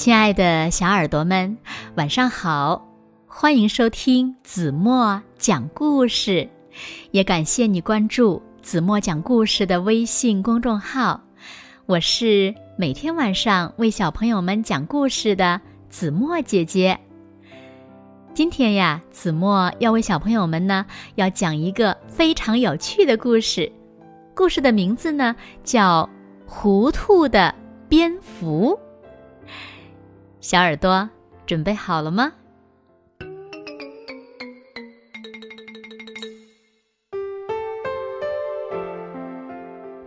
亲爱的小耳朵们，晚上好！欢迎收听子墨讲故事，也感谢你关注子墨讲故事的微信公众号。我是每天晚上为小朋友们讲故事的子墨姐姐。今天呀，子墨要为小朋友们呢，要讲一个非常有趣的故事。故事的名字呢，叫《糊涂的蝙蝠》。小耳朵准备好了吗？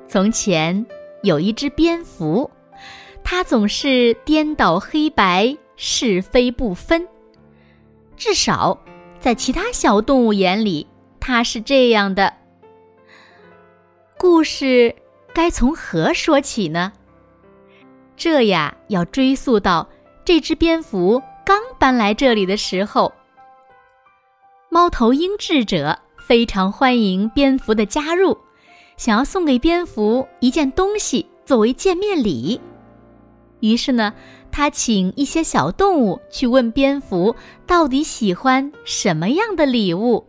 从前有一只蝙蝠，它总是颠倒黑白、是非不分。至少在其他小动物眼里，它是这样的。故事该从何说起呢？这呀，要追溯到。这只蝙蝠刚搬来这里的时候，猫头鹰智者非常欢迎蝙蝠的加入，想要送给蝙蝠一件东西作为见面礼。于是呢，他请一些小动物去问蝙蝠到底喜欢什么样的礼物。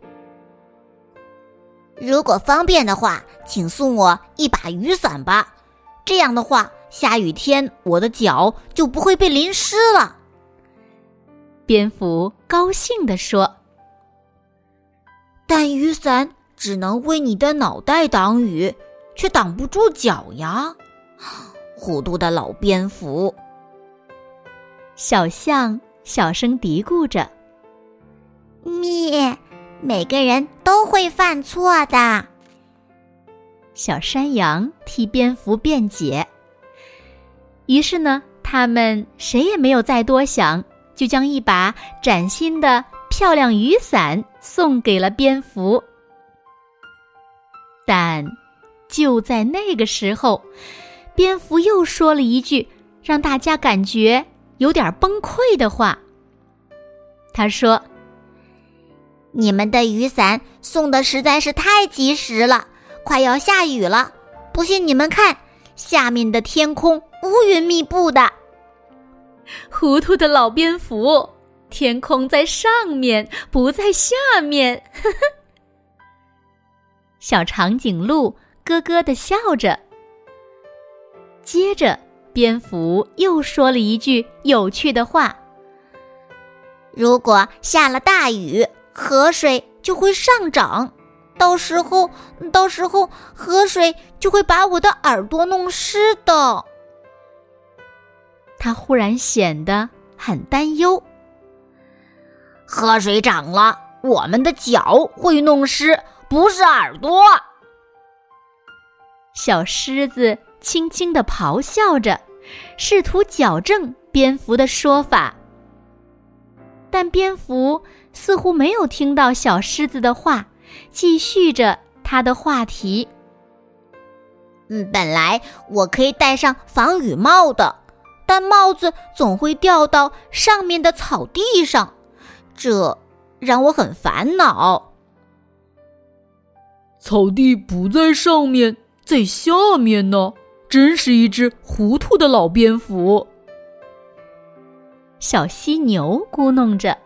如果方便的话，请送我一把雨伞吧。这样的话。下雨天，我的脚就不会被淋湿了。蝙蝠高兴地说：“但雨伞只能为你的脑袋挡雨，却挡不住脚呀！” 糊涂的老蝙蝠。小象小声嘀咕着：“咩，每个人都会犯错的。”小山羊替蝙蝠辩解。于是呢，他们谁也没有再多想，就将一把崭新的漂亮雨伞送给了蝙蝠。但就在那个时候，蝙蝠又说了一句让大家感觉有点崩溃的话。他说：“你们的雨伞送的实在是太及时了，快要下雨了。不信你们看，下面的天空。”乌云密布的，糊涂的老蝙蝠，天空在上面，不在下面。呵 呵小长颈鹿咯咯的笑着。接着，蝙蝠又说了一句有趣的话：“如果下了大雨，河水就会上涨，到时候，到时候河水就会把我的耳朵弄湿的。”他忽然显得很担忧。河水涨了，我们的脚会弄湿，不是耳朵。小狮子轻轻的咆哮着，试图矫正蝙蝠的说法。但蝙蝠似乎没有听到小狮子的话，继续着他的话题。嗯，本来我可以戴上防雨帽的。但帽子总会掉到上面的草地上，这让我很烦恼。草地不在上面，在下面呢，真是一只糊涂的老蝙蝠。小犀牛咕哝着，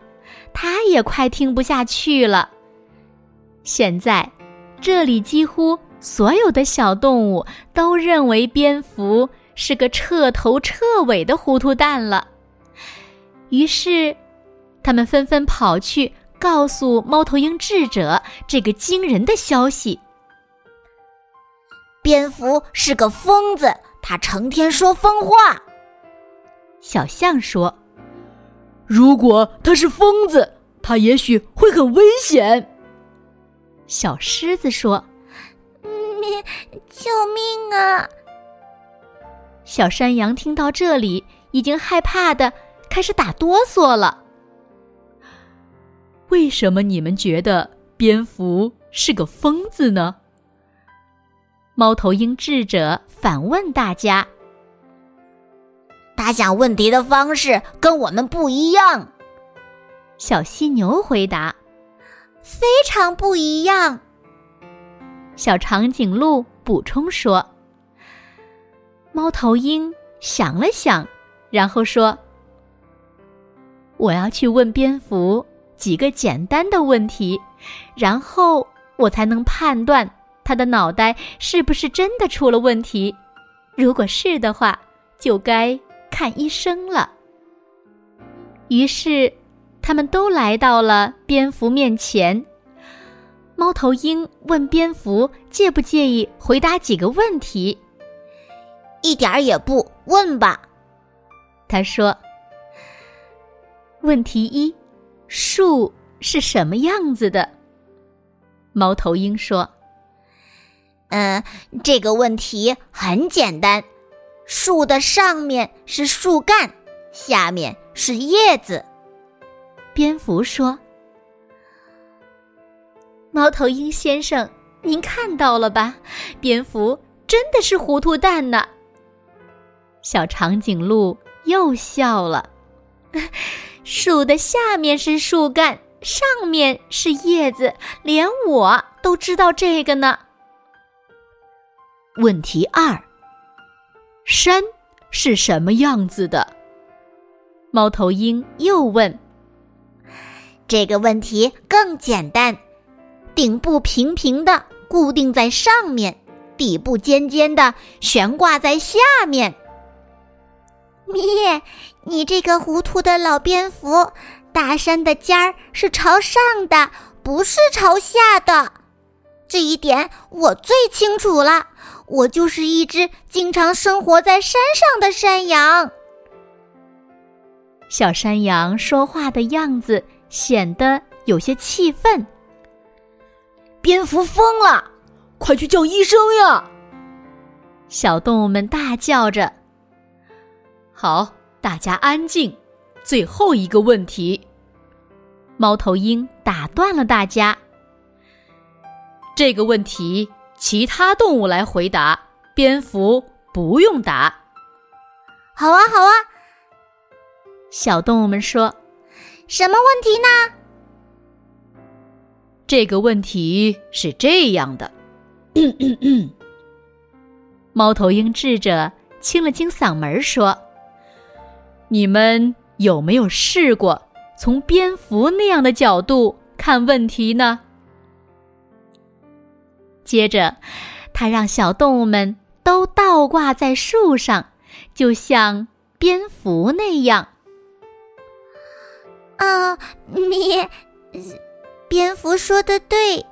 它也快听不下去了。现在，这里几乎所有的小动物都认为蝙蝠。是个彻头彻尾的糊涂蛋了。于是，他们纷纷跑去告诉猫头鹰智者这个惊人的消息：蝙蝠是个疯子，他成天说疯话。小象说：“如果他是疯子，他也许会很危险。”小狮子说：“嗯，救命啊！”小山羊听到这里，已经害怕的开始打哆嗦了。为什么你们觉得蝙蝠是个疯子呢？猫头鹰智者反问大家。他想问题的方式跟我们不一样。小犀牛回答：“非常不一样。”小长颈鹿补充说。猫头鹰想了想，然后说：“我要去问蝙蝠几个简单的问题，然后我才能判断他的脑袋是不是真的出了问题。如果是的话，就该看医生了。于是，他们都来到了蝙蝠面前。猫头鹰问蝙蝠介不介意回答几个问题。一点儿也不，问吧。他说。问题一：树是什么样子的？猫头鹰说：“嗯，这个问题很简单。树的上面是树干，下面是叶子。”蝙蝠说：“猫头鹰先生，您看到了吧？蝙蝠真的是糊涂蛋呢。”小长颈鹿又笑了。树的下面是树干，上面是叶子，连我都知道这个呢。问题二：山是什么样子的？猫头鹰又问。这个问题更简单，顶部平平的固定在上面，底部尖尖的悬挂在下面。咪，你这个糊涂的老蝙蝠，大山的尖儿是朝上的，不是朝下的。这一点我最清楚了。我就是一只经常生活在山上的山羊。小山羊说话的样子显得有些气愤。蝙蝠疯了，快去叫医生呀！小动物们大叫着。好，大家安静。最后一个问题，猫头鹰打断了大家。这个问题，其他动物来回答，蝙蝠不用答。好啊，好啊。小动物们说：“什么问题呢？”这个问题是这样的。猫头鹰智者清了清嗓门说。你们有没有试过从蝙蝠那样的角度看问题呢？接着，他让小动物们都倒挂在树上，就像蝙蝠那样。啊，你，蝙蝠说的对，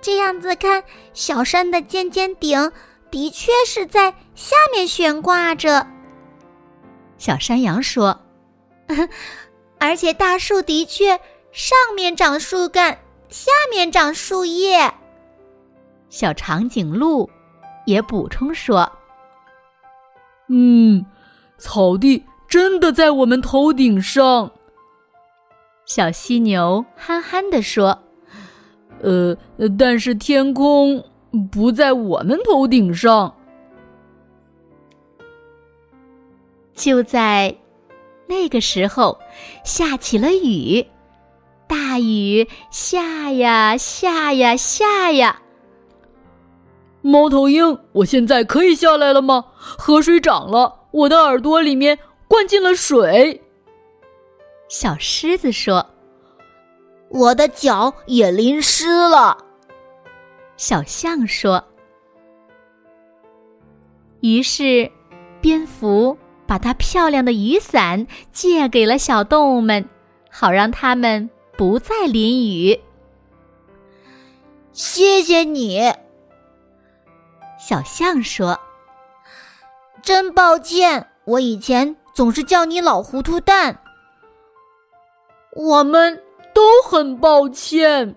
这样子看，小山的尖尖顶的确是在下面悬挂着。小山羊说：“而且大树的确上面长树干，下面长树叶。”小长颈鹿也补充说：“嗯，草地真的在我们头顶上。”小犀牛憨憨地说：“呃，但是天空不在我们头顶上。”就在那个时候，下起了雨，大雨下呀下呀下呀。猫头鹰，我现在可以下来了吗？河水涨了，我的耳朵里面灌进了水。小狮子说：“我的脚也淋湿了。”小象说：“于是，蝙蝠。”把它漂亮的雨伞借给了小动物们，好让它们不再淋雨。谢谢你，小象说：“真抱歉，我以前总是叫你老糊涂蛋。”我们都很抱歉。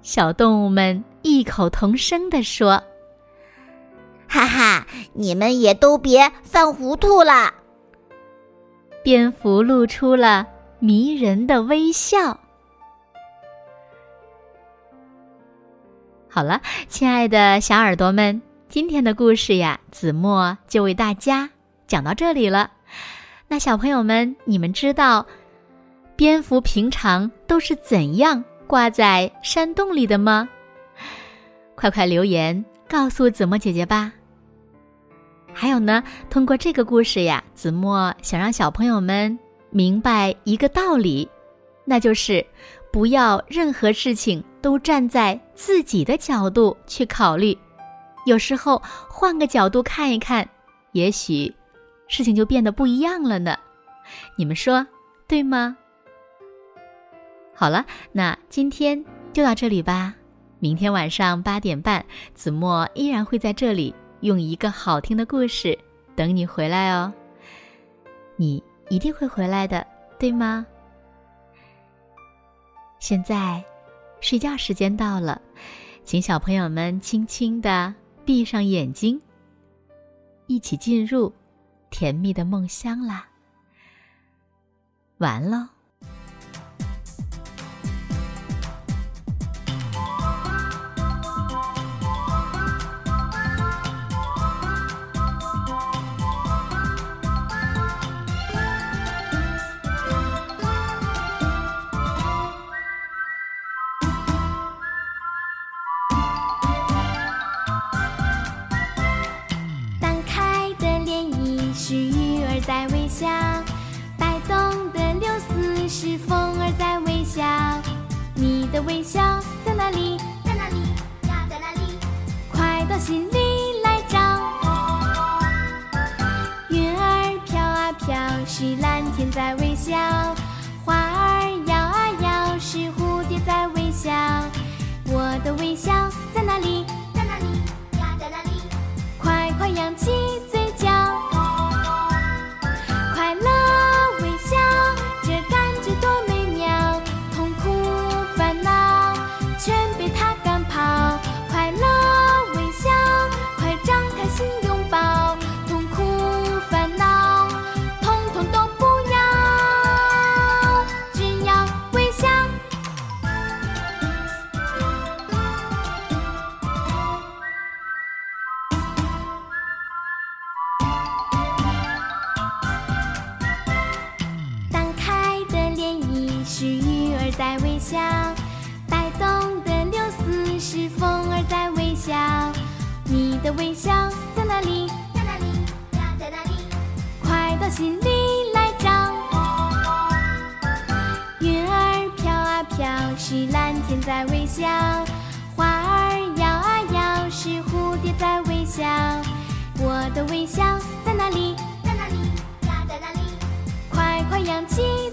小动物们异口同声地说。哈哈，你们也都别犯糊涂啦！蝙蝠露出了迷人的微笑。好了，亲爱的小耳朵们，今天的故事呀，子墨就为大家讲到这里了。那小朋友们，你们知道蝙蝠平常都是怎样挂在山洞里的吗？快快留言告诉子墨姐姐吧。还有呢，通过这个故事呀，子墨想让小朋友们明白一个道理，那就是不要任何事情都站在自己的角度去考虑。有时候换个角度看一看，也许事情就变得不一样了呢。你们说对吗？好了，那今天就到这里吧。明天晚上八点半，子墨依然会在这里，用一个好听的故事等你回来哦。你一定会回来的，对吗？现在，睡觉时间到了，请小朋友们轻轻的闭上眼睛，一起进入甜蜜的梦乡啦。完了。心里来找。云儿飘啊飘，是蓝天在微笑。在微笑，摆动的柳丝是风儿在微笑，你的微笑在哪里？在哪里？在哪里？快到心里来找。云儿飘啊飘，是蓝天在微笑，花儿摇啊摇，是蝴蝶在微笑，我的微笑在哪里？在哪里？在哪里？快快扬起。